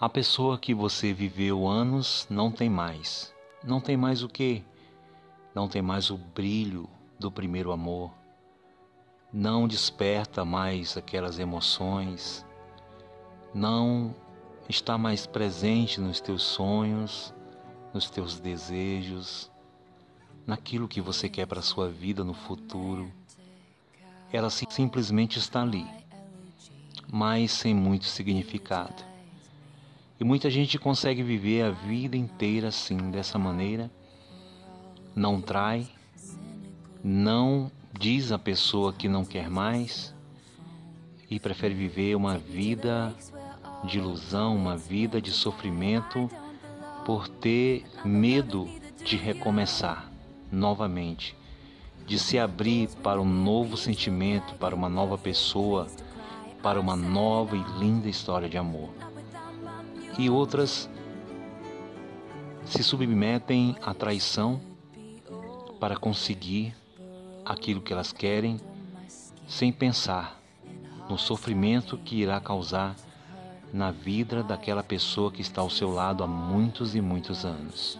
A pessoa que você viveu anos não tem mais. Não tem mais o quê? Não tem mais o brilho do primeiro amor. Não desperta mais aquelas emoções. Não está mais presente nos teus sonhos, nos teus desejos, naquilo que você quer para a sua vida no futuro. Ela simplesmente está ali, mas sem muito significado. E muita gente consegue viver a vida inteira assim, dessa maneira. Não trai, não diz a pessoa que não quer mais e prefere viver uma vida de ilusão, uma vida de sofrimento por ter medo de recomeçar novamente, de se abrir para um novo sentimento, para uma nova pessoa, para uma nova e linda história de amor e outras se submetem à traição para conseguir aquilo que elas querem, sem pensar no sofrimento que irá causar na vida daquela pessoa que está ao seu lado há muitos e muitos anos.